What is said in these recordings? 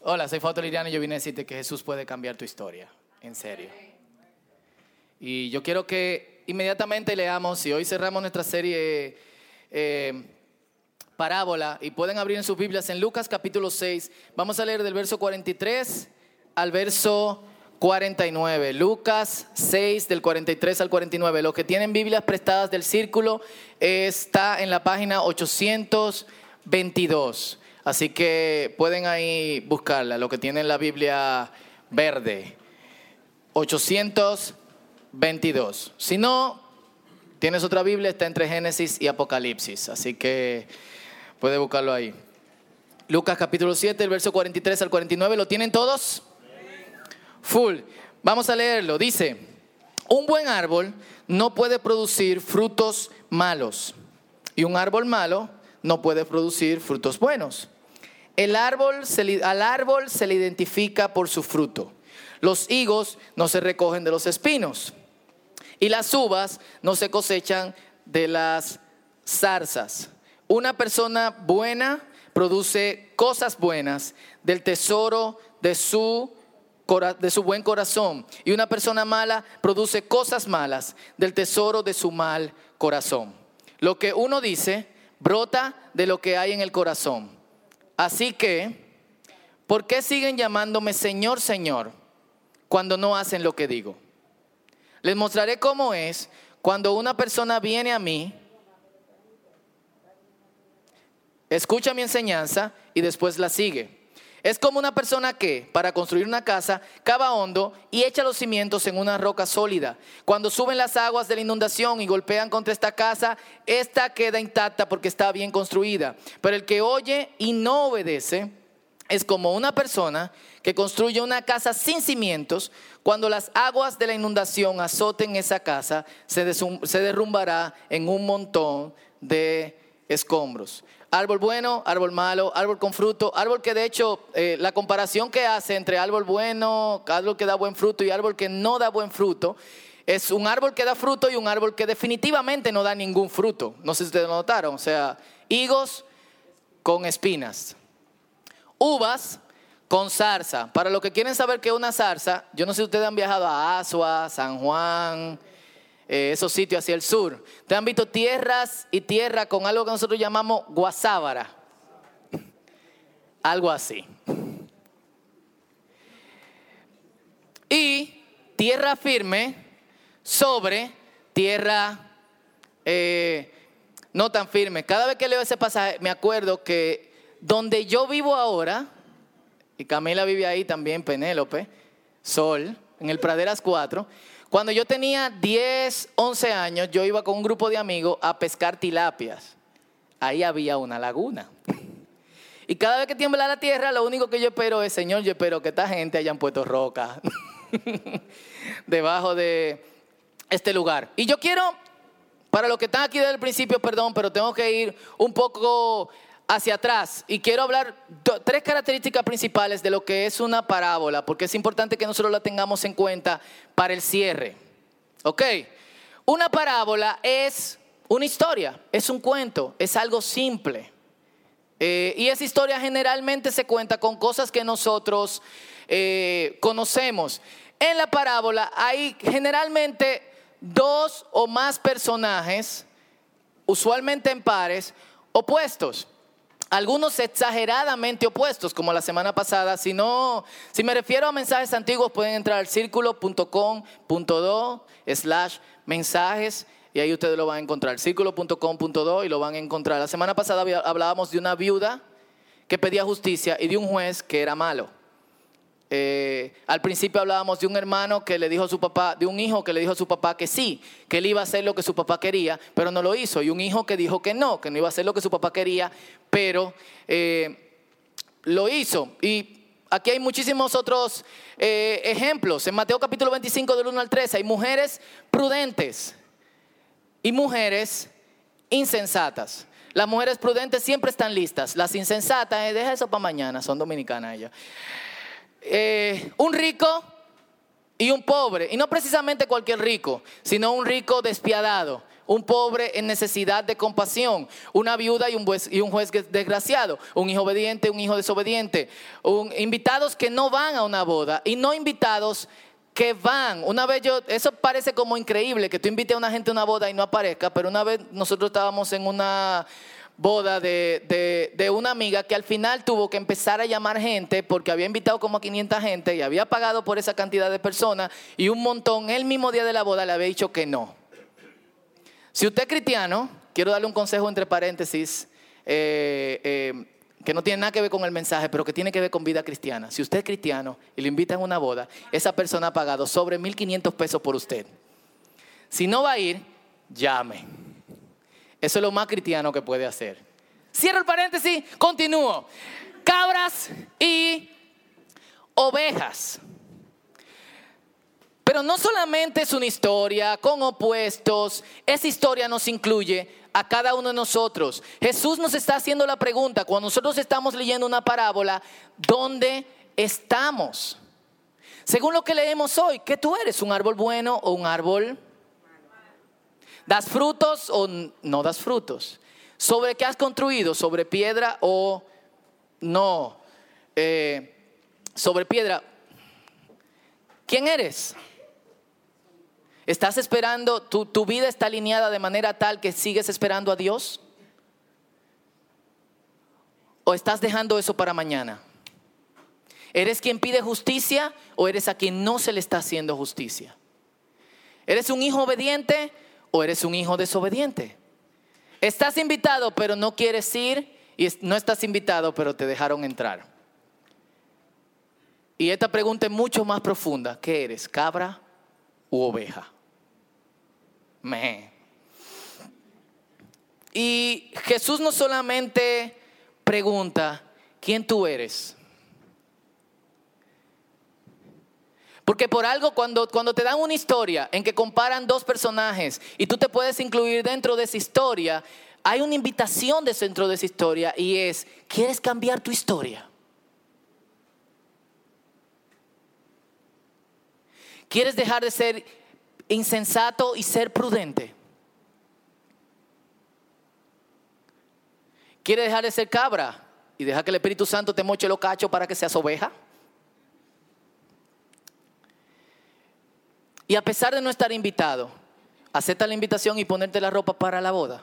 Hola, soy Fausto Liriano y yo vine a decirte que Jesús puede cambiar tu historia. En serio. Y yo quiero que inmediatamente leamos, y hoy cerramos nuestra serie eh, Parábola, y pueden abrir en sus Biblias en Lucas capítulo 6. Vamos a leer del verso 43 al verso 49. Lucas 6 del 43 al 49. Los que tienen Biblias prestadas del círculo está en la página 822. Así que pueden ahí buscarla, lo que tienen la Biblia verde. 822. Si no, tienes otra Biblia, está entre Génesis y Apocalipsis. Así que puede buscarlo ahí. Lucas capítulo 7, el verso 43 al 49. ¿Lo tienen todos? Full. Vamos a leerlo. Dice, un buen árbol no puede producir frutos malos. Y un árbol malo no puede producir frutos buenos. El árbol al árbol se le identifica por su fruto. Los higos no se recogen de los espinos. Y las uvas no se cosechan de las zarzas. Una persona buena produce cosas buenas del tesoro de su, de su buen corazón. Y una persona mala produce cosas malas del tesoro de su mal corazón. Lo que uno dice brota de lo que hay en el corazón. Así que, ¿por qué siguen llamándome Señor, Señor, cuando no hacen lo que digo? Les mostraré cómo es cuando una persona viene a mí, escucha mi enseñanza y después la sigue. Es como una persona que, para construir una casa, cava hondo y echa los cimientos en una roca sólida. Cuando suben las aguas de la inundación y golpean contra esta casa, esta queda intacta porque está bien construida. Pero el que oye y no obedece es como una persona que construye una casa sin cimientos. Cuando las aguas de la inundación azoten esa casa, se, se derrumbará en un montón de escombros. Árbol bueno, árbol malo, árbol con fruto, árbol que de hecho eh, la comparación que hace entre árbol bueno, árbol que da buen fruto y árbol que no da buen fruto, es un árbol que da fruto y un árbol que definitivamente no da ningún fruto. No sé si ustedes lo notaron, o sea, higos con espinas, uvas con zarza. Para los que quieren saber qué es una zarza, yo no sé si ustedes han viajado a Asua, San Juan, eh, esos sitios hacia el sur. Te han visto tierras y tierra con algo que nosotros llamamos guasábara. Algo así. Y tierra firme sobre tierra eh, no tan firme. Cada vez que leo ese pasaje me acuerdo que donde yo vivo ahora, y Camila vive ahí también, Penélope, Sol, en el Praderas 4, cuando yo tenía 10, 11 años, yo iba con un grupo de amigos a pescar tilapias. Ahí había una laguna. Y cada vez que tiembla la tierra, lo único que yo espero es, Señor, yo espero que esta gente hayan puesto roca debajo de este lugar. Y yo quiero, para los que están aquí desde el principio, perdón, pero tengo que ir un poco hacia atrás y quiero hablar tres características principales de lo que es una parábola, porque es importante que nosotros la tengamos en cuenta para el cierre. ¿Ok? Una parábola es una historia, es un cuento, es algo simple. Eh, y esa historia generalmente se cuenta con cosas que nosotros eh, conocemos. En la parábola hay generalmente dos o más personajes, usualmente en pares, opuestos algunos exageradamente opuestos, como la semana pasada. Si no, si me refiero a mensajes antiguos, pueden entrar al círculo.com.do slash mensajes y ahí ustedes lo van a encontrar. Círculo.com.do y lo van a encontrar. La semana pasada hablábamos de una viuda que pedía justicia y de un juez que era malo. Eh, al principio hablábamos de un hermano que le dijo a su papá, de un hijo que le dijo a su papá que sí, que él iba a hacer lo que su papá quería, pero no lo hizo. Y un hijo que dijo que no, que no iba a hacer lo que su papá quería, pero eh, lo hizo. Y aquí hay muchísimos otros eh, ejemplos. En Mateo capítulo 25 del 1 al 13 hay mujeres prudentes y mujeres insensatas. Las mujeres prudentes siempre están listas. Las insensatas, deja eso para mañana, son dominicanas ellas. Eh, un rico y un pobre. Y no precisamente cualquier rico, sino un rico despiadado. un pobre en necesidad de compasión, una viuda y un juez, desgraciado, un hijo obediente, un hijo desobediente, un, invitados que no van a una boda y no invitados que van. Una vez yo, eso parece como increíble que tú invites a una gente a una boda y no aparezca, pero una vez nosotros estábamos en una boda de, de, una amiga que al final tuvo que empezar a llamar gente porque había invitado como a 500 gente y había pagado por esa cantidad de personas y un montón el mismo día de la boda le había dicho que no. Si usted es cristiano, quiero darle un consejo entre paréntesis. Eh, eh, que no tiene nada que ver con el mensaje, pero que tiene que ver con vida cristiana. Si usted es cristiano y le invitan a una boda, esa persona ha pagado sobre 1.500 pesos por usted. Si no va a ir, llame. Eso es lo más cristiano que puede hacer. Cierro el paréntesis, continúo. Cabras y ovejas. Pero no solamente es una historia con opuestos, esa historia nos incluye a cada uno de nosotros. Jesús nos está haciendo la pregunta, cuando nosotros estamos leyendo una parábola, ¿dónde estamos? Según lo que leemos hoy, ¿qué tú eres? ¿Un árbol bueno o un árbol ¿Das frutos o no das frutos? ¿Sobre qué has construido? ¿Sobre piedra o no? Eh, sobre piedra. ¿Quién eres? ¿Estás esperando, tu, tu vida está alineada de manera tal que sigues esperando a Dios? ¿O estás dejando eso para mañana? ¿Eres quien pide justicia o eres a quien no se le está haciendo justicia? ¿Eres un hijo obediente o eres un hijo desobediente. Estás invitado, pero no quieres ir, y no estás invitado, pero te dejaron entrar. Y esta pregunta es mucho más profunda. ¿Qué eres, cabra u oveja? Me. Y Jesús no solamente pregunta, ¿quién tú eres? Porque por algo, cuando, cuando te dan una historia en que comparan dos personajes y tú te puedes incluir dentro de esa historia, hay una invitación dentro de esa historia y es, ¿quieres cambiar tu historia? ¿Quieres dejar de ser insensato y ser prudente? ¿Quieres dejar de ser cabra y dejar que el Espíritu Santo te moche los cachos para que seas oveja? Y a pesar de no estar invitado, acepta la invitación y ponerte la ropa para la boda.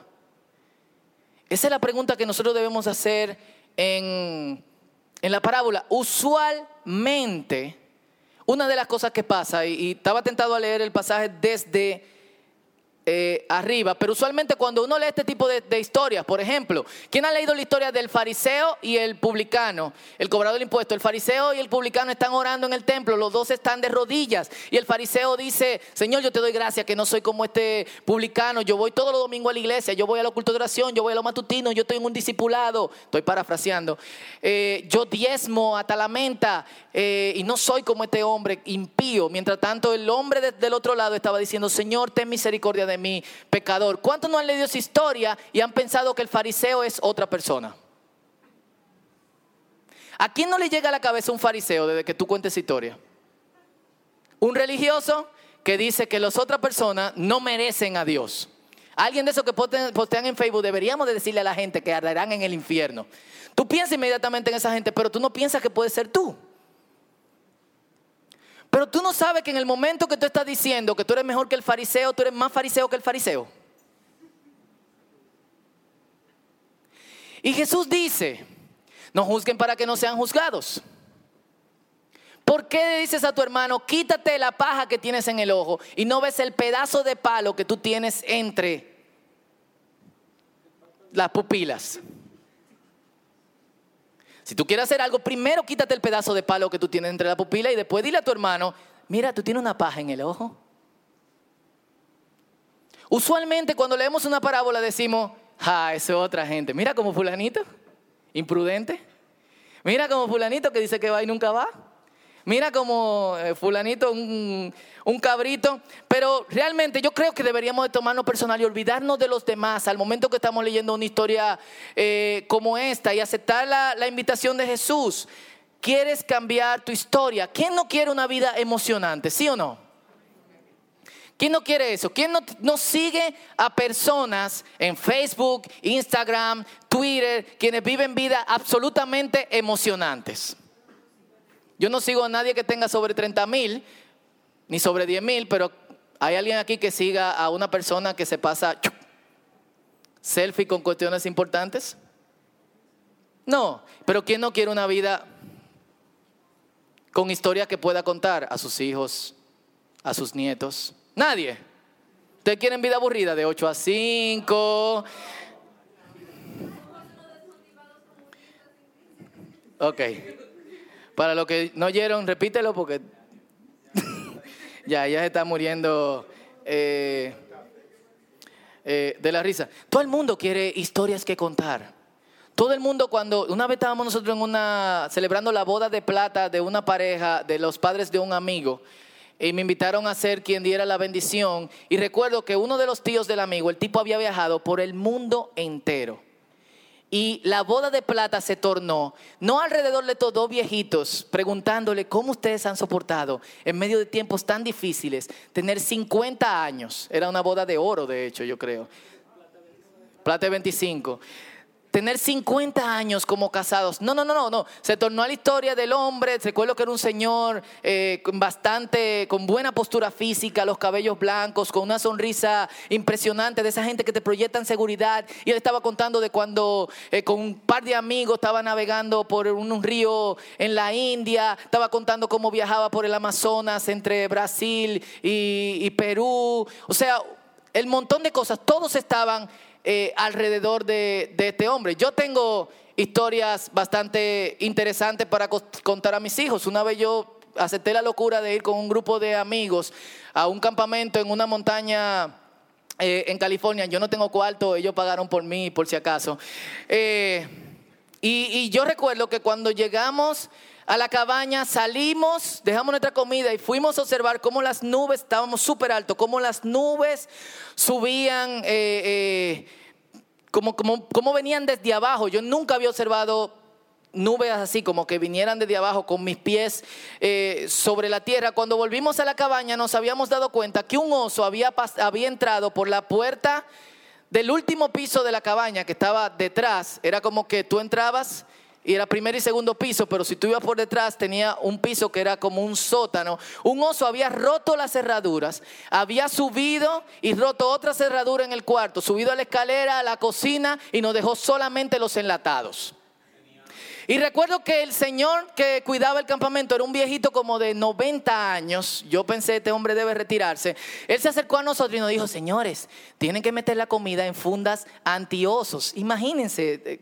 Esa es la pregunta que nosotros debemos hacer en, en la parábola. Usualmente, una de las cosas que pasa, y, y estaba tentado a leer el pasaje desde eh, arriba, pero usualmente cuando uno lee este tipo de, historias, por ejemplo, ¿quién ha leído la historia del fariseo y el publicano? El cobrador del impuesto, el fariseo y el publicano están orando en el templo, los dos están de rodillas. Y el fariseo dice, Señor, yo te doy gracias que no soy como este publicano, yo voy todos los domingos a la iglesia, yo voy a la culto de oración, yo voy a lo matutino, yo estoy en un discipulado, estoy parafraseando, eh, yo diezmo hasta la menta eh, y no soy como este hombre impío, mientras tanto el hombre del otro lado estaba diciendo, Señor, ten misericordia de mi pecador. ¿Cuántos no han leído esa historia y han pensado que el fariseo es otra persona? ¿A quién no le llega a la cabeza un fariseo desde que tú cuentes historia? Un religioso que dice que las otras personas no merecen a Dios. Alguien de esos que postean en Facebook deberíamos de decirle a la gente que arderán en el infierno. Tú piensas inmediatamente en esa gente, pero tú no piensas que puede ser tú. Pero tú no sabes que en el momento que tú estás diciendo que tú eres mejor que el fariseo, tú eres más fariseo que el fariseo. Y Jesús dice, no juzguen para que no sean juzgados. ¿Por qué dices a tu hermano, quítate la paja que tienes en el ojo y no ves el pedazo de palo que tú tienes entre las pupilas? Si tú quieres hacer algo, primero quítate el pedazo de palo que tú tienes entre la pupila y después dile a tu hermano, mira, tú tienes una paja en el ojo. Usualmente cuando leemos una parábola decimos, ah, eso es otra gente. Mira como fulanito, imprudente. Mira como fulanito que dice que va y nunca va. Mira como eh, fulanito, un, cabrito. Pero realmente yo creo que deberíamos de tomarnos personal y olvidarnos de los demás al momento que estamos leyendo una historia eh, como esta y aceptar la, la invitación de Jesús. ¿Quieres cambiar tu historia? ¿Quién no quiere una vida emocionante? ¿Sí o no? ¿Quién no quiere eso? ¿Quién no, no, sigue a personas en Facebook, Instagram, Twitter, quienes viven vidas absolutamente emocionantes? Yo no sigo a nadie que tenga sobre 30 mil, ni sobre 10 mil, pero ¿hay alguien aquí que siga a una persona que se pasa selfie con cuestiones importantes? No, pero ¿quién no quiere una vida con historia que pueda contar a sus hijos, a sus nietos? Nadie. ¿Ustedes quieren vida aburrida de 8 a 5? Ok. Para los que no oyeron, repítelo porque ya, ya se está muriendo eh, eh, de la risa. Todo el mundo quiere historias que contar. Todo el mundo cuando una vez estábamos nosotros en una celebrando la boda de plata de una pareja de los padres de un amigo y me invitaron a ser quien diera la bendición. Y recuerdo que uno de los tíos del amigo, el tipo había viajado por el mundo entero. Y la boda de plata se tornó, no alrededor de todos dos viejitos, preguntándole cómo ustedes han soportado en medio de tiempos tan difíciles tener 50 años. Era una boda de oro, de hecho, yo creo. Plata de 25 tener 50 años como casados. No, no, no, no, no. Se tornó a la historia del hombre. Recuerdo que era un señor eh, bastante, con buena postura física, los cabellos blancos, con una sonrisa impresionante de esa gente que te proyectan seguridad. Y él estaba contando de cuando eh, con un par de amigos estaba navegando por un, río en la India. Estaba contando cómo viajaba por el Amazonas entre Brasil y, y Perú. O sea, el montón de cosas. Todos estaban eh, alrededor de, este hombre. Yo tengo historias bastante interesantes para contar a mis hijos. Una vez yo acepté la locura de ir con un grupo de amigos a un campamento en una montaña eh, en California. Yo no tengo cuarto, ellos pagaron por mí, por si acaso. Eh, y, yo recuerdo que cuando llegamos a la cabaña, salimos, dejamos nuestra comida y fuimos a observar cómo las nubes, estábamos súper alto, cómo las nubes subían, eh, eh, como, venían desde abajo. Yo nunca había observado nubes así, como que vinieran desde abajo con mis pies eh, sobre la tierra. Cuando volvimos a la cabaña nos habíamos dado cuenta que un oso había, había entrado por la puerta del último piso de la cabaña que estaba detrás. Era como que tú entrabas y era primer y segundo piso, pero si tú ibas por detrás tenía un piso que era como un sótano. Un oso había roto las cerraduras, había subido y roto otra cerradura en el cuarto, subido a la escalera, a la cocina y nos dejó solamente los enlatados. Y recuerdo que el señor que cuidaba el campamento era un viejito como de 90 años. Yo pensé, este hombre debe retirarse. Él se acercó a nosotros y nos dijo, señores, tienen que meter la comida en fundas antiosos. Imagínense.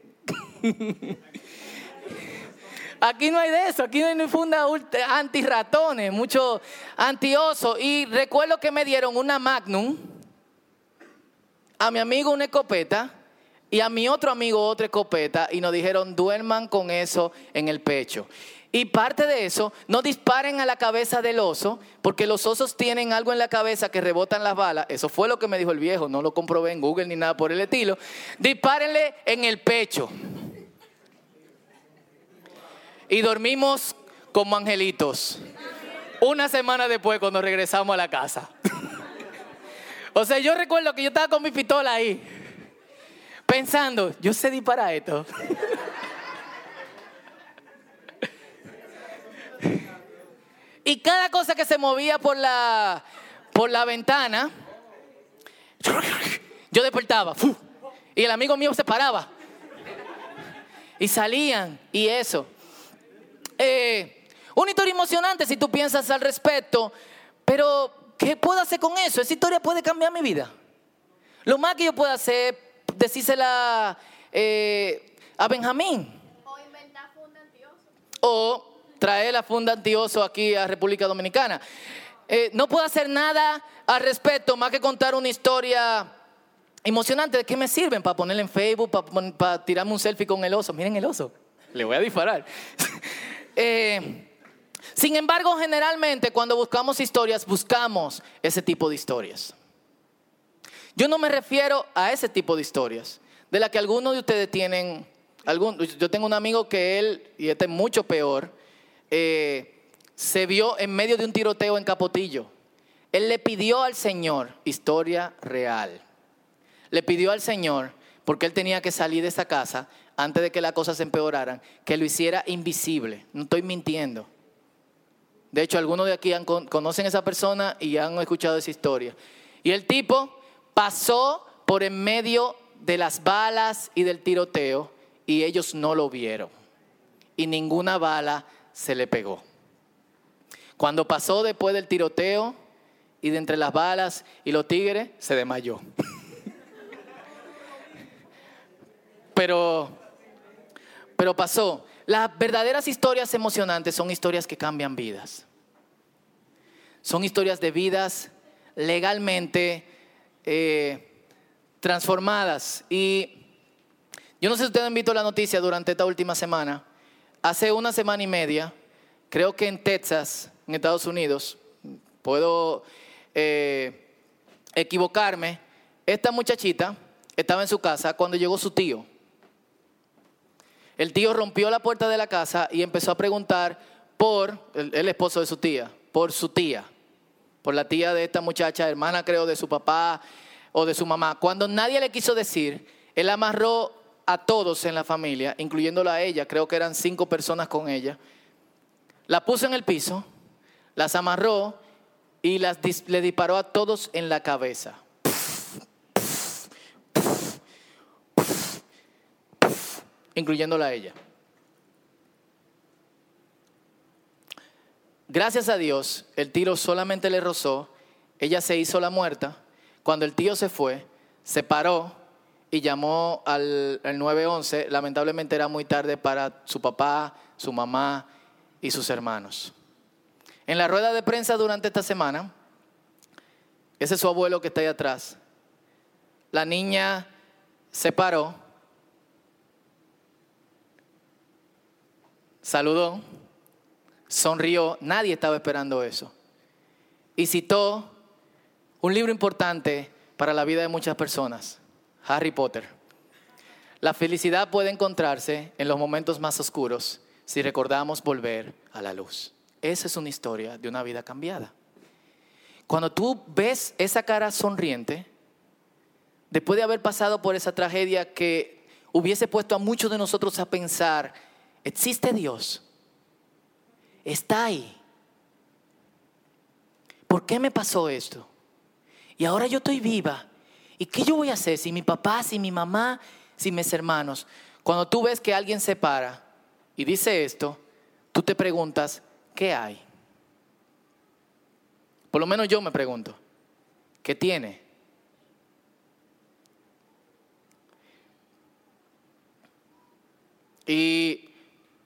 Aquí no hay de eso, aquí no hay funda anti-ratones, mucho anti-oso. Y recuerdo que me dieron una Magnum, a mi amigo una escopeta y a mi otro amigo otra escopeta y nos dijeron duerman con eso en el pecho. Y parte de eso, no disparen a la cabeza del oso, porque los osos tienen algo en la cabeza que rebotan las balas. Eso fue lo que me dijo el viejo, no lo comprobé en Google ni nada por el estilo. Dispárenle en el pecho y dormimos como angelitos. Una semana después cuando regresamos a la casa. o sea, yo recuerdo que yo estaba con mi pistola ahí, pensando, yo sé disparar esto. y cada cosa que se movía por la, por la ventana, yo despertaba. Y el amigo mío se paraba. Y salían y eso. Eh, una historia emocionante si tú piensas al respecto, pero ¿qué puedo hacer con eso? Esa historia puede cambiar mi vida. Lo más que yo puedo hacer, decírsela eh, a Benjamín. O inventar funda antioso. O traer la funda antioso aquí a República Dominicana. Eh, no puedo hacer nada al respecto más que contar una historia emocionante. ¿De qué me sirven? Para ponerla en Facebook, para, para tirarme un selfie con el oso. Miren el oso. Le voy a disparar. Eh, sin embargo, generalmente cuando buscamos historias, buscamos ese tipo de historias. Yo no me refiero a ese tipo de historias, de la que algunos de ustedes tienen, algún, yo tengo un amigo que él, y este es mucho peor, eh, se vio en medio de un tiroteo en Capotillo. él le pidió al Señor, historia real, le pidió al Señor, porque él tenía que salir de esa casa antes de que las cosas se empeoraran, que lo hiciera invisible. No estoy mintiendo. De hecho, algunos de aquí conocen a esa persona y han escuchado esa historia. Y el tipo pasó por en medio de las balas y del tiroteo y ellos no lo vieron. Y ninguna bala se le pegó. Cuando pasó después del tiroteo y de entre las balas y los tigres, se desmayó. Pero, pero pasó. Las verdaderas historias emocionantes son historias que cambian vidas. Son historias de vidas legalmente eh, transformadas. Y yo no sé si ustedes han visto la noticia durante esta última semana. Hace una semana y media, creo que en Texas, en Estados Unidos, puedo eh, equivocarme, esta muchachita estaba en su casa cuando llegó su tío. El tío rompió la puerta de la casa y empezó a preguntar por el, esposo de su tía, por su tía, por la tía de esta muchacha, hermana creo de su papá o de su mamá. Cuando nadie le quiso decir, él amarró a todos en la familia, incluyéndola a ella, creo que eran cinco personas con ella, la puso en el piso, las amarró y las, le disparó a todos en la cabeza. Incluyéndola a ella. Gracias a Dios, el tiro solamente le rozó, ella se hizo la muerta. Cuando el tío se fue, se paró y llamó al, 911. Lamentablemente era muy tarde para su papá, su mamá y sus hermanos. En la rueda de prensa durante esta semana, ese es su abuelo que está ahí atrás, la niña se paró saludó, sonrió, nadie estaba esperando eso. Y citó un libro importante para la vida de muchas personas, Harry Potter. La felicidad puede encontrarse en los momentos más oscuros si recordamos volver a la luz. Esa es una historia de una vida cambiada. Cuando tú ves esa cara sonriente, después de haber pasado por esa tragedia que hubiese puesto a muchos de nosotros a pensar existe Dios. Está ahí. ¿Por qué me pasó esto? Y ahora yo estoy viva. ¿Y qué yo voy a hacer si mi papá, si mi mamá, si mis hermanos? Cuando tú ves que alguien se para y dice esto, tú te preguntas, ¿qué hay? Por lo menos yo me pregunto, ¿qué tiene? Y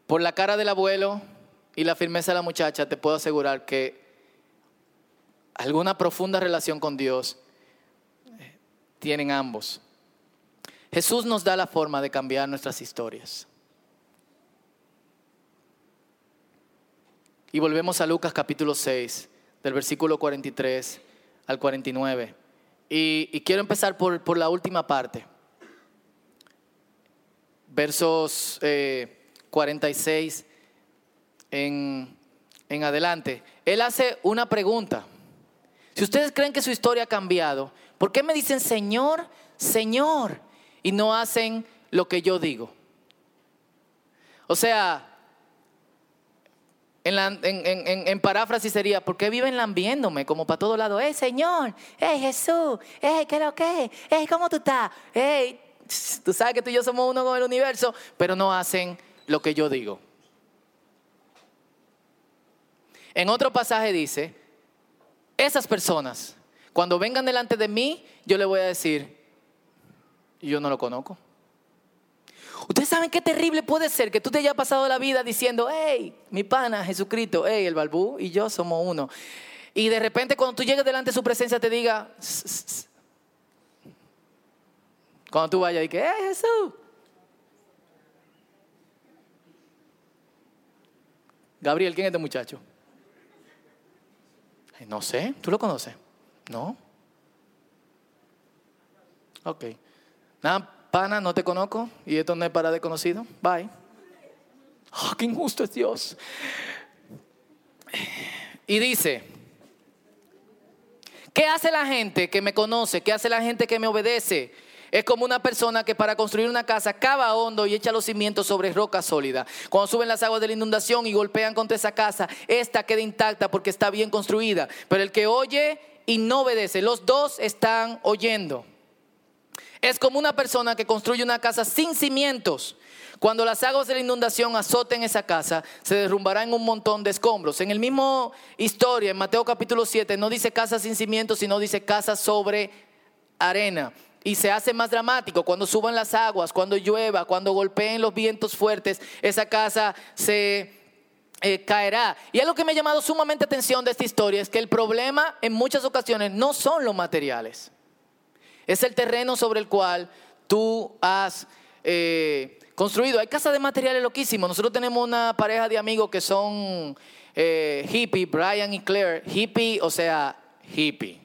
por la cara del abuelo y la firmeza de la muchacha, te puedo asegurar que alguna profunda relación con Dios eh, tienen ambos. Jesús nos da la forma de cambiar nuestras historias. Y volvemos a Lucas capítulo 6, del versículo 43 al 49. Y, quiero empezar por, por, la última parte. Versos eh, 46 en, en adelante, él hace una pregunta. Si ustedes creen que su historia ha cambiado, ¿por qué me dicen Señor, Señor? Y no hacen lo que yo digo. O sea, en, paráfrasis sería, ¿por qué viven lambiéndome como para todo lado? ¡Eh, Señor! ¡Eh, Jesús! ¡Eh, qué lo que! ¡Eh, cómo tú estás! ¡Eh! Tú sabes que tú y yo somos uno con el universo, pero no hacen lo que yo digo. En otro pasaje dice, esas personas, cuando vengan delante de mí, yo le voy a decir, yo no lo conozco. Ustedes saben qué terrible puede ser que tú te hayas pasado la vida diciendo, hey, mi pana, Jesucristo, hey, el balbú y yo somos uno. Y de repente cuando tú llegues delante de su presencia te diga, cuando tú vayas y que, hey, Jesús, Gabriel, ¿quién es este muchacho? No sé, ¿tú lo conoces? No. Ok. Nada, pana, no te conozco y esto no es para desconocido. Bye. Oh, qué injusto es Dios. Y dice, ¿Qué hace la gente que me conoce? ¿Qué hace la gente que me obedece? Es como una persona que para construir una casa cava hondo y echa los cimientos sobre roca sólida. Cuando suben las aguas de la inundación y golpean contra esa casa, esta queda intacta porque está bien construida. Pero el que oye y no obedece, los dos están oyendo. Es como una persona que construye una casa sin cimientos. Cuando las aguas de la inundación azoten esa casa, se derrumbará en un montón de escombros. En el mismo historia, en Mateo capítulo 7, no dice casa sin cimientos, sino dice casa sobre arena. Y se hace más dramático cuando suban las aguas, cuando llueva, cuando golpeen los vientos fuertes, esa casa se eh, caerá. Y algo que me ha llamado sumamente atención de esta historia es que el problema en muchas ocasiones no son los materiales. Es el terreno sobre el cual tú has eh, construido. Hay casas de materiales loquísimos. Nosotros tenemos una pareja de amigos que son eh, hippie, Brian y Claire. Hippie, o sea, hippie.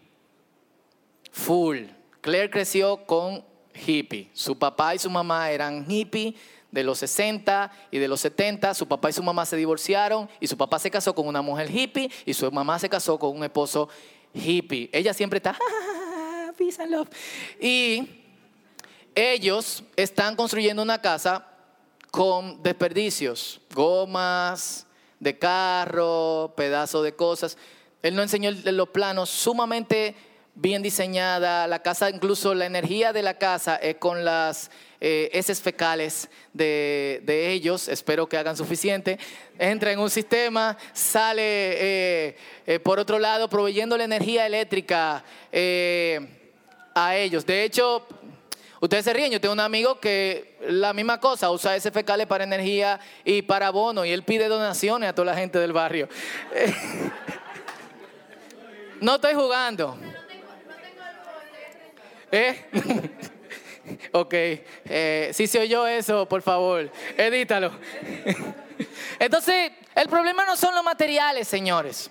Full. Claire creció con hippie. Su papá y su mamá eran hippie de los 60 y de los 70. Su papá y su mamá se divorciaron y su papá se casó con una mujer hippie y su mamá se casó con un esposo hippie. Ella siempre está, peace and love. Y ellos están construyendo una casa con desperdicios, gomas de carro, pedazos de cosas. Él nos enseñó los planos sumamente bien diseñada, la casa, incluso la energía de la casa es con las eh, fecales de, ellos, espero que hagan suficiente, entra en un sistema, sale eh, eh, por otro lado proveyendo la energía eléctrica a ellos. De hecho, ustedes se ríen, yo tengo un amigo que la misma cosa, usa heces fecales para energía y para bono, y él pide donaciones a toda la gente del barrio. no estoy jugando. ¿Eh? ok, eh, si se oyó eso, por favor, edítalo. Entonces, el problema no son los materiales, señores.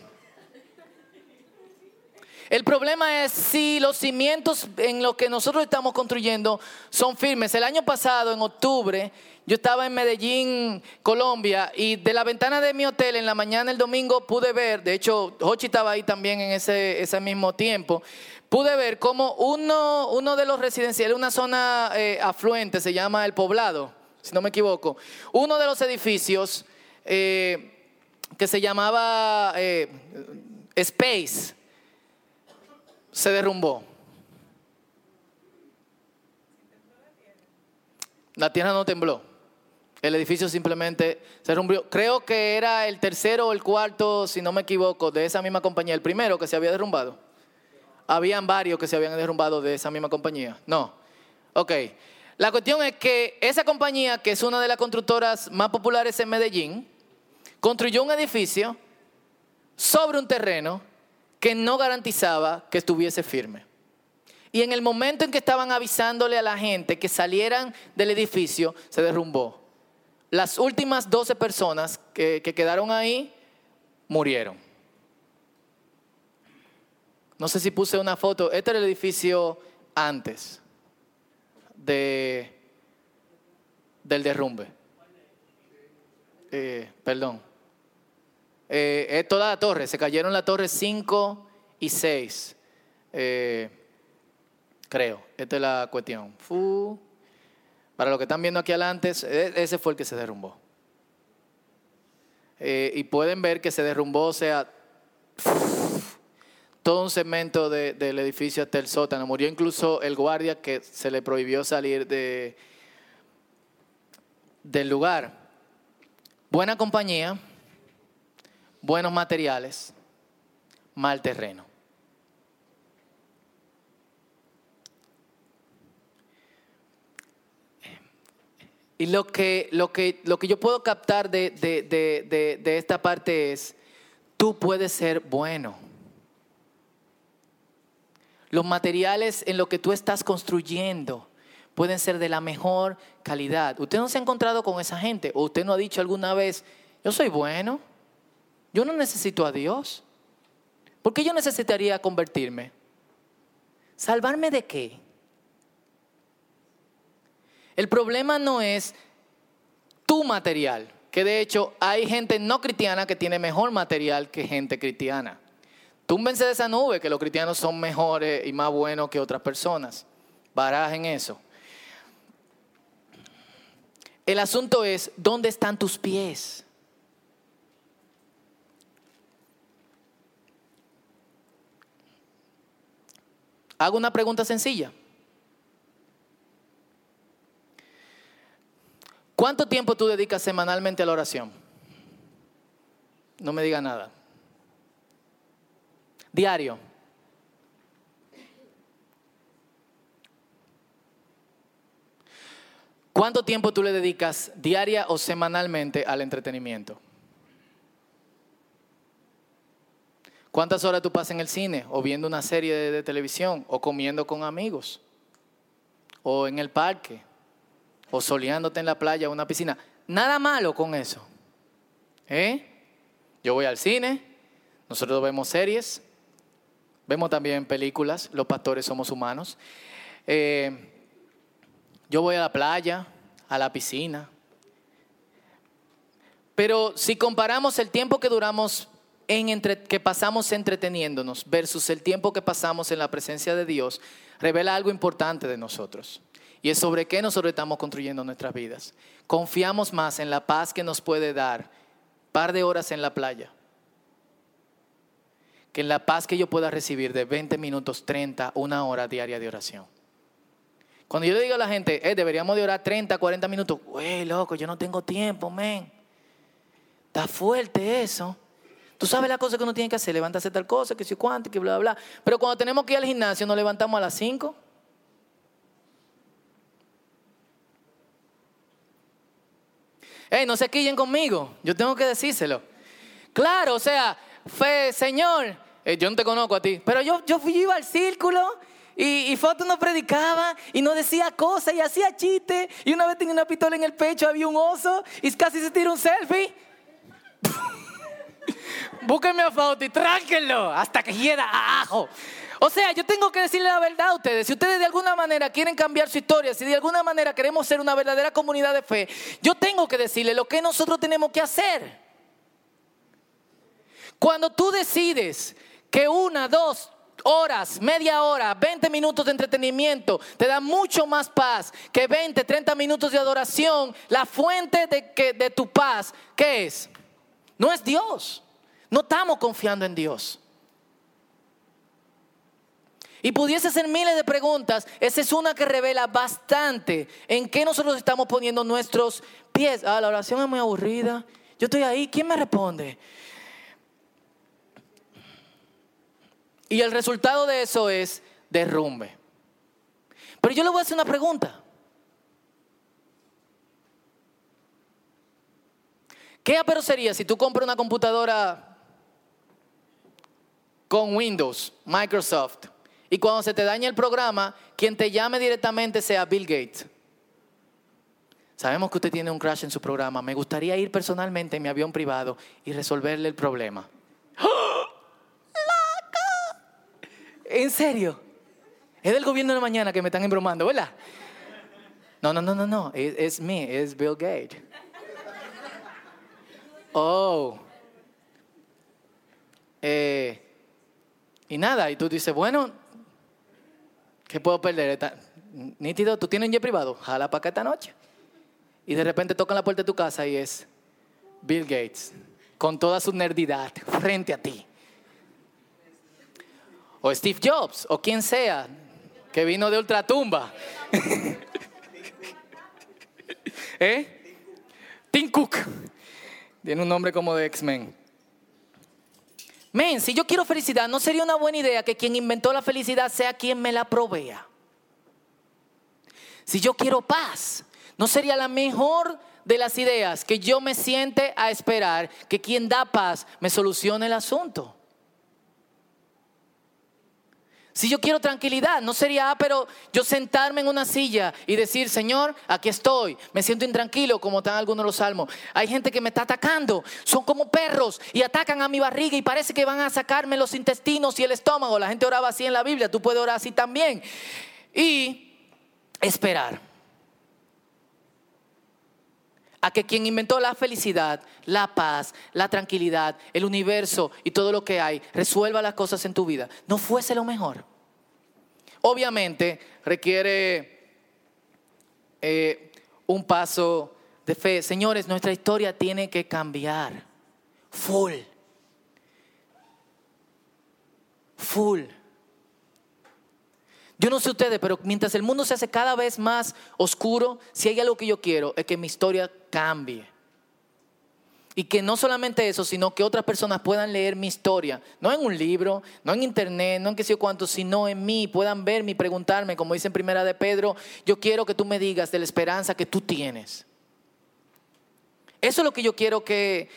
El problema es si los cimientos en los que nosotros estamos construyendo son firmes. El año pasado, en octubre, yo estaba en Medellín, Colombia, y de la ventana de mi hotel en la mañana el domingo pude ver, de hecho, Hochi estaba ahí también en ese, ese mismo tiempo, pude ver cómo uno, uno de los residenciales, una zona eh, afluente, se llama El Poblado, si no me equivoco, uno de los edificios eh, que se llamaba eh, Space se derrumbó. La tierra no tembló. El edificio simplemente se derrumbó. Creo que era el tercero o el cuarto, si no me equivoco, de esa misma compañía, el primero que se había derrumbado. Habían varios que se habían derrumbado de esa misma compañía. No. Ok. La cuestión es que esa compañía, que es una de las constructoras más populares en Medellín, construyó un edificio sobre un terreno que no garantizaba que estuviese firme. Y en el momento en que estaban avisándole a la gente que salieran del edificio, se derrumbó. Las últimas 12 personas que, que quedaron ahí murieron. No sé si puse una foto. Este era el edificio antes de, del derrumbe. Eh, perdón. Eh, es toda la torre. Se cayeron la torre 5 y 6. Eh, creo. Esta es la cuestión. Para los que están viendo aquí adelante, ese fue el que se derrumbó. y pueden ver que se derrumbó, o sea, todo un segmento del edificio hasta el sótano. Murió incluso el guardia que se le prohibió salir de, del lugar. Buena compañía, buenos materiales, mal terreno. Y lo que, lo que, lo que yo puedo captar de, de esta parte es, tú puedes ser bueno los materiales en lo que tú estás construyendo pueden ser de la mejor calidad. Usted no se ha encontrado con esa gente o usted no ha dicho alguna vez, yo soy bueno, yo no necesito a Dios. ¿Por qué yo necesitaría convertirme? ¿Salvarme de qué? El problema no es tu material, que de hecho hay gente no cristiana que tiene mejor material que gente cristiana. Túmbense de esa nube que los cristianos son mejores y más buenos que otras personas. Barajen eso. El asunto es, ¿dónde están tus pies? Hago una pregunta sencilla. ¿Cuánto tiempo tú dedicas semanalmente a la oración? No me diga nada. Diario. ¿Cuánto tiempo tú le dedicas diaria o semanalmente al entretenimiento? ¿Cuántas horas tú pasas en el cine o viendo una serie de, televisión o comiendo con amigos o en el parque o soleándote en la playa o una piscina? Nada malo con eso. ¿Eh? Yo voy al cine, nosotros vemos series, vemos también películas, los pastores somos humanos. Eh, yo voy a la playa, a la piscina. Pero si comparamos el tiempo que duramos que pasamos entreteniéndonos versus el tiempo que pasamos en la presencia de Dios, revela algo importante de nosotros. Y es sobre qué nosotros estamos construyendo nuestras vidas. Confiamos más en la paz que nos puede dar par de horas en la playa que en la paz que yo pueda recibir de 20 minutos, 30, una hora diaria de oración. Cuando yo le digo a la gente, eh, deberíamos de orar 30, 40 minutos, güey, loco, yo no tengo tiempo, men. Está fuerte eso. Tú sabes la cosa que uno tiene que hacer, levantarse tal cosa, que si cuánto, que bla, bla, bla. Pero cuando tenemos que ir al gimnasio, nos levantamos a las 5. Hey, no se quillen conmigo, yo tengo que decírselo. Claro, o sea, fe, Señor, eh, yo no te conozco a ti, pero yo, yo fui, iba al círculo y, y Foto no predicaba y no decía cosas y hacía chistes. Y una vez tenía una pistola en el pecho, había un oso y casi se tira un selfie. Búsquenme a Fauti, tránquenlo hasta que hiera a ajo. O sea, yo tengo que decirle la verdad a ustedes. Si ustedes de alguna manera quieren cambiar su historia, si de alguna manera queremos ser una verdadera comunidad de fe, yo tengo que decirle lo que nosotros tenemos que hacer. Cuando tú decides que una, dos horas, media hora, 20 minutos de entretenimiento te da mucho más paz que 20, 30 minutos de adoración, la fuente de, de tu paz, ¿qué es? No es Dios. No estamos confiando en Dios. Y pudiese ser miles de preguntas, esa es una que revela bastante en qué nosotros estamos poniendo nuestros pies. Ah, la oración es muy aburrida. Yo estoy ahí, ¿quién me responde? Y el resultado de eso es derrumbe. Pero yo le voy a hacer una pregunta. ¿Qué pero sería si tú compras una computadora con Windows, Microsoft, y cuando se te daña el programa, quien te llame directamente sea Bill Gates. Sabemos que usted tiene un crash en su programa. Me gustaría ir personalmente en mi avión privado y resolverle el problema. ¡Oh! ¿En serio? Es del gobierno de la mañana que me están embromando, ¿verdad? No, no, no, no, no. Es, es mí, es Bill Gates. Oh. Eh, y nada, y tú dices, bueno, ¿qué puedo perder? nítido, tú tienes un jet privado, jala para acá esta noche. Y de repente tocan la puerta de tu casa y es Bill Gates, con toda su nerdidad, frente a ti. O Steve Jobs, o quien sea, que vino de ultratumba. ¿Eh? Tim Cook. Tiene un nombre como de X-Men. Men, si yo quiero felicidad, ¿no sería una buena idea que quien inventó la felicidad sea quien me la provea? Si yo quiero paz, ¿no sería la mejor de las ideas que yo me siente a esperar que quien da paz me solucione el asunto? Si yo quiero tranquilidad, no sería, ah, pero yo sentarme en una silla y decir, Señor, aquí estoy, me siento intranquilo, como están algunos los salmos. Hay gente que me está atacando, son como perros y atacan a mi barriga y parece que van a sacarme los intestinos y el estómago. La gente oraba así en la Biblia, tú puedes orar así también. Y esperar. A que quien inventó la felicidad, la paz, la tranquilidad, el universo y todo lo que hay, resuelva las cosas en tu vida, no fuese lo mejor. Obviamente requiere eh, un paso de fe. Señores, nuestra historia tiene que cambiar. Full. Full. Yo no sé ustedes, pero mientras el mundo se hace cada vez más oscuro, si hay algo que yo quiero es que mi historia cambie. Y que no solamente eso, sino que otras personas puedan leer mi historia, no en un libro, no en internet, no en qué sé yo cuánto, sino en mí, puedan verme y preguntarme, como dice en primera de Pedro, yo quiero que tú me digas de la esperanza que tú tienes. Eso es lo que yo quiero que,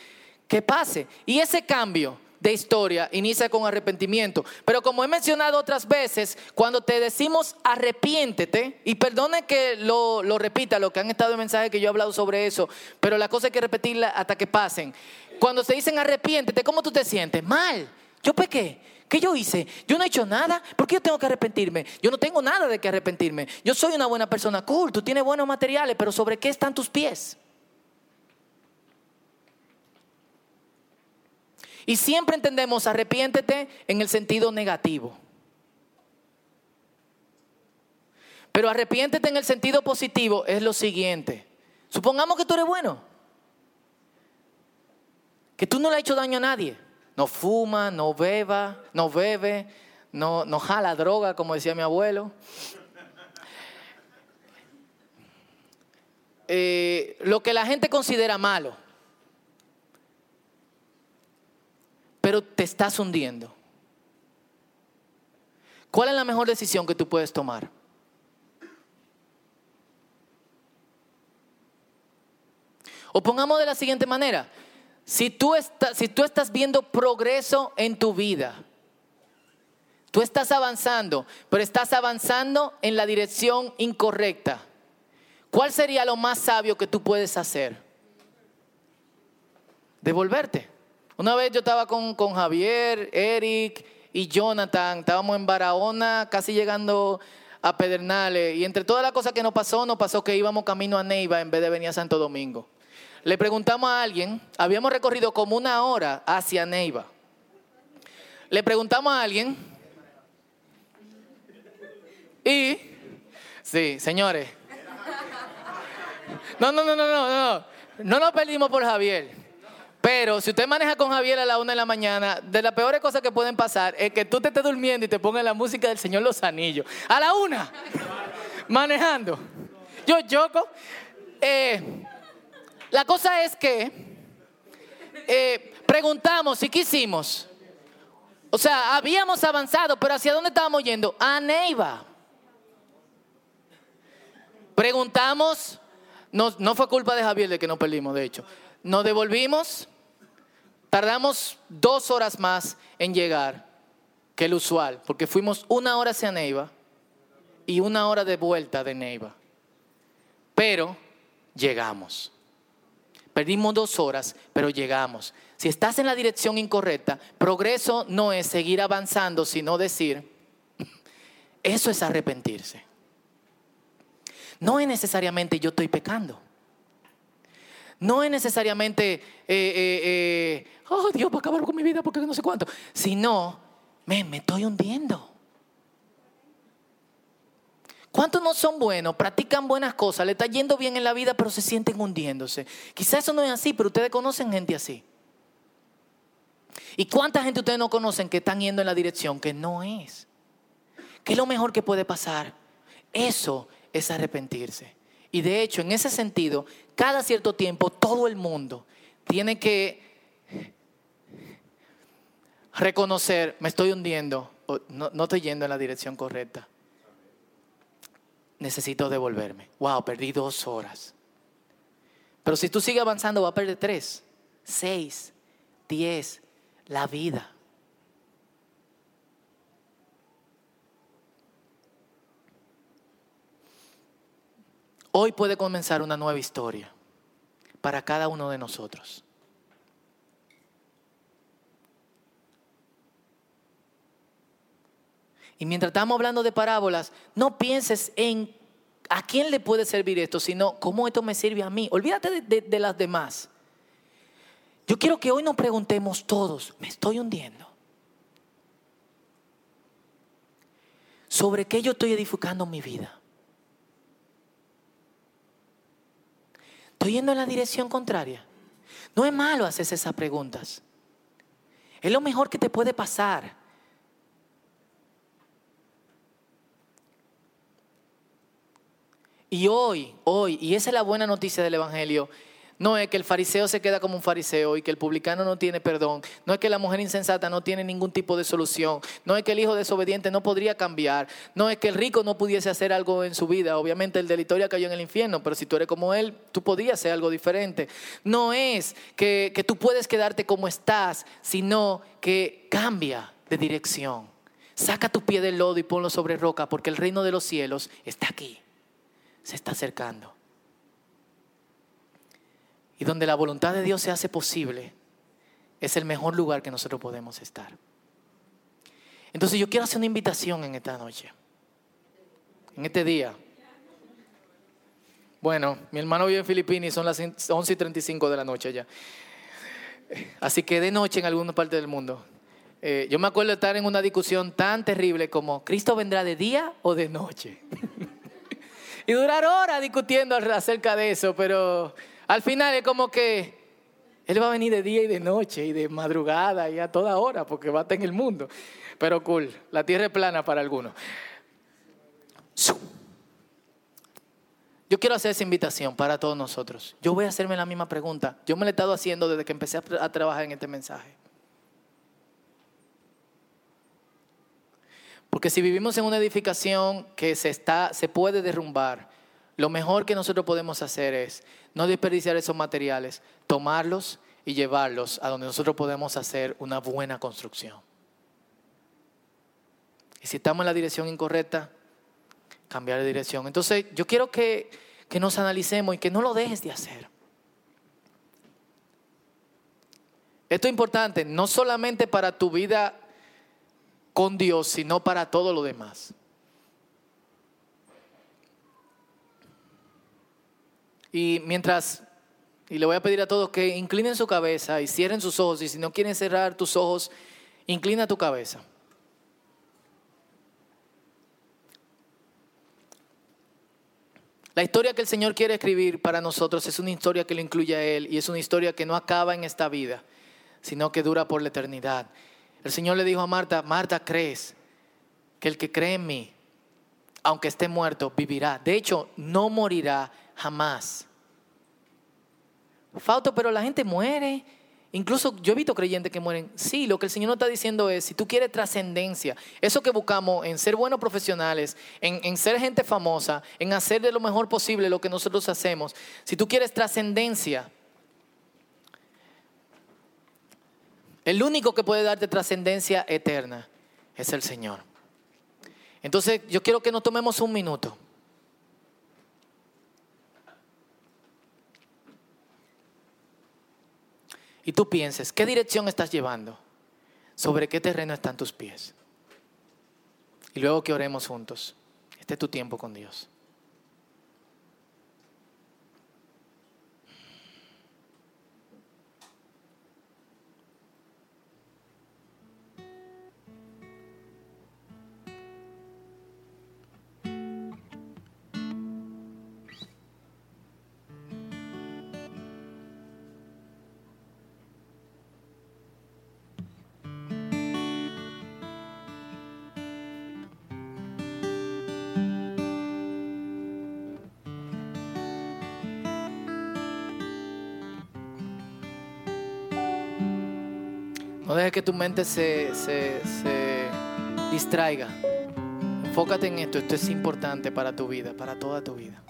que pase. Y ese cambio de historia inicia con arrepentimiento. Pero como he mencionado otras veces, cuando te decimos arrepiéntete, y perdone que lo, lo repita, lo que han estado en mensajes que yo he hablado sobre eso, pero la cosa hay que repetirla hasta que pasen. Cuando se dicen arrepiéntete, ¿cómo tú te sientes? Mal. Yo pequé. ¿Qué yo hice? Yo no he hecho nada. ¿Por qué yo tengo que arrepentirme? Yo no tengo nada de que arrepentirme. Yo soy una buena persona. Cool, tú tienes buenos materiales, pero ¿sobre qué están tus pies? Y siempre entendemos arrepiéntete en el sentido negativo. Pero arrepiéntete en el sentido positivo es lo siguiente. Supongamos que tú eres bueno. Que tú no le has hecho daño a nadie. No fuma, no beba, no bebe, no, no jala droga, como decía mi abuelo. Eh, lo que la gente considera malo. Pero te estás hundiendo. ¿Cuál es la mejor decisión que tú puedes tomar? O pongamos de la siguiente manera, si tú, estás, si tú estás viendo progreso en tu vida, tú estás avanzando, pero estás avanzando en la dirección incorrecta, ¿cuál sería lo más sabio que tú puedes hacer? Devolverte. Una vez yo estaba con, Javier, Eric y Jonathan, estábamos en Barahona, casi llegando a Pedernales, y entre todas las cosas que nos pasó, nos pasó que íbamos camino a Neiva en vez de venir a Santo Domingo. Le preguntamos a alguien, habíamos recorrido como una hora hacia Neiva. Le preguntamos a alguien, y, sí, señores, no, no, no, no, no, no, no nos perdimos por Javier. Pero si usted maneja con Javier a la una de la mañana, de las peores cosas que pueden pasar es que tú te estés durmiendo y te pongan la música del Señor Los Anillos. A la una, manejando. Yo choco. Eh, la cosa es que eh, preguntamos y qué hicimos. O sea, habíamos avanzado, pero ¿hacia dónde estábamos yendo? A Neiva. Preguntamos, no, no fue culpa de Javier de que nos perdimos, de hecho. Nos devolvimos Tardamos dos horas más en llegar que el usual, porque fuimos una hora hacia Neiva y una hora de vuelta de Neiva. Pero llegamos. Perdimos dos horas, pero llegamos. Si estás en la dirección incorrecta, progreso no es seguir avanzando, sino decir, eso es arrepentirse. No es necesariamente yo estoy pecando. No es necesariamente, eh, eh, eh, oh Dios, va a acabar con mi vida porque no sé cuánto. Sino, me, estoy hundiendo. ¿Cuántos no son buenos, practican buenas cosas, le está yendo bien en la vida, pero se sienten hundiéndose? Quizás eso no es así, pero ustedes conocen gente así. ¿Y cuánta gente ustedes no conocen que están yendo en la dirección que no es? ¿Qué es lo mejor que puede pasar? Eso es arrepentirse. Y de hecho, en ese sentido, cada cierto tiempo todo el mundo tiene que reconocer, me estoy hundiendo, no, no estoy yendo en la dirección correcta. Necesito devolverme. Wow, perdí dos horas. Pero si tú sigues avanzando, va a perder tres, seis, diez, la vida. Hoy puede comenzar una nueva historia para cada uno de nosotros. Y mientras estamos hablando de parábolas, no pienses en ¿a quién le puede servir esto? Sino, ¿cómo esto me sirve a mí? Olvídate de, las demás. Yo quiero que hoy nos preguntemos todos, ¿me estoy hundiendo? ¿Sobre qué yo estoy edificando mi vida? ¿Estoy yendo en la dirección contraria? No es malo hacerse esas preguntas. Es lo mejor que te puede pasar. Y hoy, hoy, y esa es la buena noticia del Evangelio, no es que el fariseo se queda como un fariseo y que el publicano no tiene perdón, no es que la mujer insensata no tiene ningún tipo de solución, no es que el hijo desobediente no podría cambiar, no es que el rico no pudiese hacer algo en su vida, obviamente el delitorio cayó en el infierno, pero si tú eres como él, tú podías hacer algo diferente. No es que, que tú puedes quedarte como estás, sino que cambia de dirección. Saca tu pie del lodo y ponlo sobre roca, porque el reino de los cielos está aquí, se está acercando. Y donde la voluntad de Dios se hace posible, es el mejor lugar que nosotros podemos estar. Entonces yo quiero hacer una invitación en esta noche, en este día. Bueno, mi hermano vive en Filipinas y son las 11 y 35 de la noche ya. Así que de noche en alguna parte del mundo. Eh, yo me acuerdo de estar en una discusión tan terrible como, ¿Cristo vendrá de día o de noche? y durar horas discutiendo acerca de eso, pero al final es como que Él va a venir de día y de noche y de madrugada y a toda hora porque va a estar en el mundo. Pero cool, la tierra es plana para algunos. Yo quiero hacer esa invitación para todos nosotros. Yo voy a hacerme la misma pregunta. Yo me la he estado haciendo desde que empecé a, trabajar en este mensaje. Porque si vivimos en una edificación que se, está, se puede derrumbar, lo mejor que nosotros podemos hacer es no desperdiciar esos materiales, tomarlos y llevarlos a donde nosotros podemos hacer una buena construcción. Y si estamos en la dirección incorrecta, cambiar de dirección. Entonces yo quiero que, que nos analicemos y que no lo dejes de hacer. Esto es importante, no solamente para tu vida con Dios, sino para todo lo demás. Y mientras, y le voy a pedir a todos que inclinen su cabeza y cierren sus ojos, y si no quieren cerrar tus ojos, inclina tu cabeza. La historia que el Señor quiere escribir para nosotros es una historia que lo incluye a Él y es una historia que no acaba en esta vida, sino que dura por la eternidad. El Señor le dijo a Marta, Marta, ¿crees que el que cree en mí, aunque esté muerto, vivirá? De hecho, no morirá jamás. Fausto, pero la gente muere. Incluso yo he visto creyentes que mueren. Sí, lo que el Señor nos está diciendo es, si tú quieres trascendencia, eso que buscamos en ser buenos profesionales, en, en, ser gente famosa, en hacer de lo mejor posible lo que nosotros hacemos, si tú quieres trascendencia, el único que puede darte trascendencia eterna es el Señor. Entonces yo quiero que nos tomemos un minuto. Y tú pienses, ¿qué dirección estás llevando? ¿Sobre qué terreno están tus pies? Y luego que oremos juntos. Este es tu tiempo con Dios. No dejes que tu mente se, se, se, distraiga. Enfócate en esto. Esto es importante para tu vida, para toda tu vida.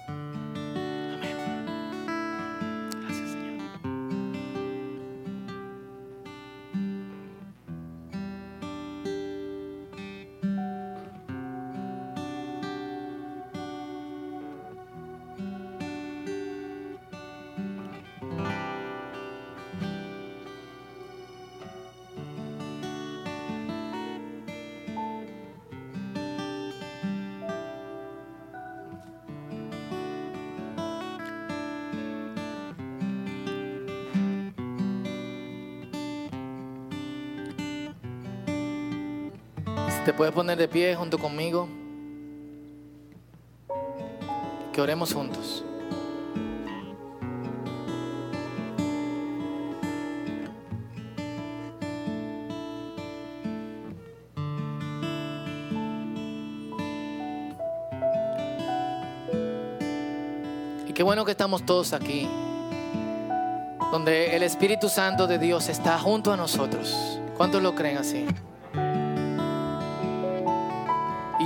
Te puedes poner de pie junto conmigo. Que oremos juntos. Y qué bueno que estamos todos aquí, donde el Espíritu Santo de Dios está junto a nosotros. ¿Cuántos lo creen así?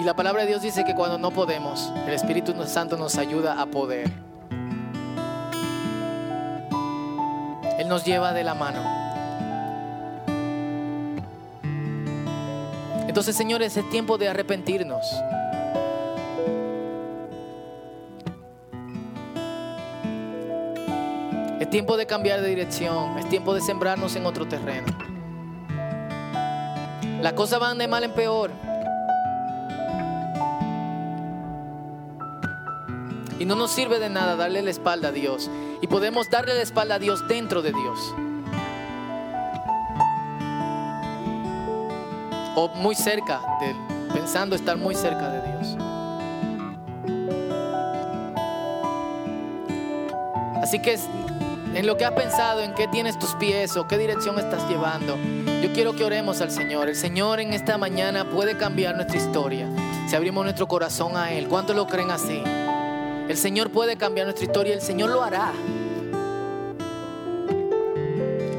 Y la palabra de Dios dice que cuando no podemos, el Espíritu Santo nos ayuda a poder. Él nos lleva de la mano. Entonces, señores, es tiempo de arrepentirnos. Es tiempo de cambiar de dirección. Es tiempo de sembrarnos en otro terreno. Las cosas van de mal en peor. No nos sirve de nada darle la espalda a Dios. Y podemos darle la espalda a Dios dentro de Dios. O muy cerca de Él, pensando estar muy cerca de Dios. Así que en lo que has pensado, en qué tienes tus pies o qué dirección estás llevando, yo quiero que oremos al Señor. El Señor en esta mañana puede cambiar nuestra historia si abrimos nuestro corazón a Él. ¿Cuántos lo creen así? El Señor puede cambiar nuestra historia, el Señor lo hará.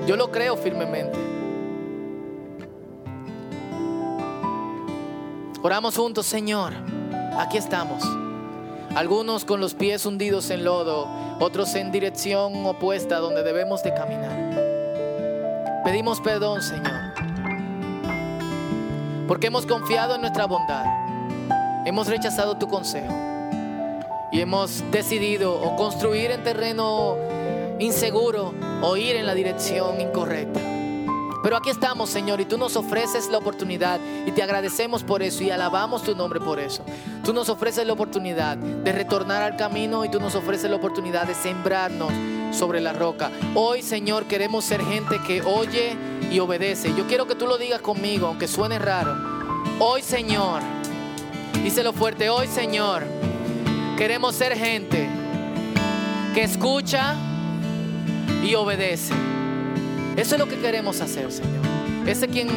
Yo lo creo firmemente. Oramos juntos, Señor. Aquí estamos. Algunos con los pies hundidos en lodo, otros en dirección opuesta donde debemos de caminar. Pedimos perdón, Señor. Porque hemos confiado en nuestra bondad. Hemos rechazado tu consejo. Y hemos decidido o construir en terreno inseguro o ir en la dirección incorrecta. Pero aquí estamos, Señor, y tú nos ofreces la oportunidad y te agradecemos por eso y alabamos tu nombre por eso. Tú nos ofreces la oportunidad de retornar al camino y tú nos ofreces la oportunidad de sembrarnos sobre la roca. Hoy, Señor, queremos ser gente que oye y obedece. Yo quiero que tú lo digas conmigo, aunque suene raro. Hoy, Señor, díselo fuerte, hoy, Señor, queremos ser gente que escucha y obedece. Eso es lo que queremos hacer, Señor. Ese, quien,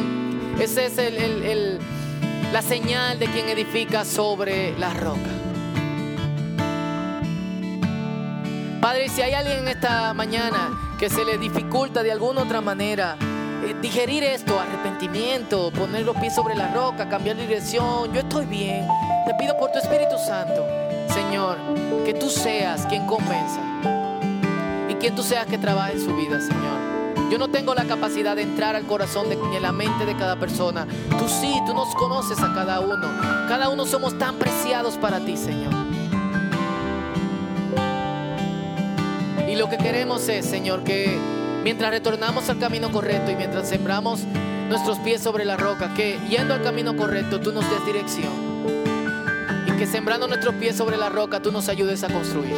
ese es el, el, la señal de quien edifica sobre la roca. Padre, si hay alguien en esta mañana que se le dificulta de alguna otra manera eh, digerir esto, arrepentimiento, poner los pies sobre la roca, cambiar dirección, yo estoy bien. Te pido por tu Espíritu Santo, Señor, que tú seas quien convenza y que tú seas que trabaje en su vida, Señor. Yo no tengo la capacidad de entrar al corazón de, ni en la mente de cada persona. Tú sí, tú nos conoces a cada uno. Cada uno somos tan preciados para ti, Señor. Y lo que queremos es, Señor, que mientras retornamos al camino correcto y mientras sembramos nuestros pies sobre la roca, que yendo al camino correcto tú nos des dirección. Que sembrando nuestros pies sobre la roca tú nos ayudes a construir.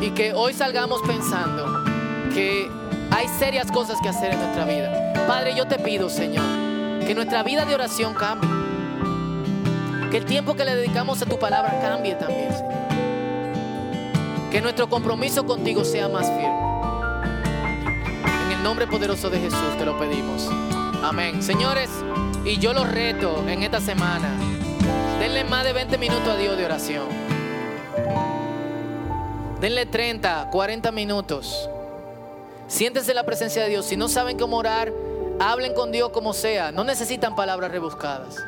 Y que hoy salgamos pensando que hay serias cosas que hacer en nuestra vida. Padre, yo te pido, Señor, que nuestra vida de oración cambie. Que el tiempo que le dedicamos a tu palabra cambie también. Que nuestro compromiso contigo sea más firme. En el nombre poderoso de Jesús te lo pedimos. Amén. Señores, y yo los reto en esta semana. Denle más de 20 minutos a Dios de oración. Denle 30, 40 minutos. Siéntense en la presencia de Dios. Si no saben cómo orar, hablen con Dios como sea. No necesitan palabras rebuscadas.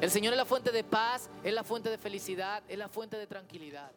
El Señor es la fuente de paz, es la fuente de felicidad, es la fuente de tranquilidad.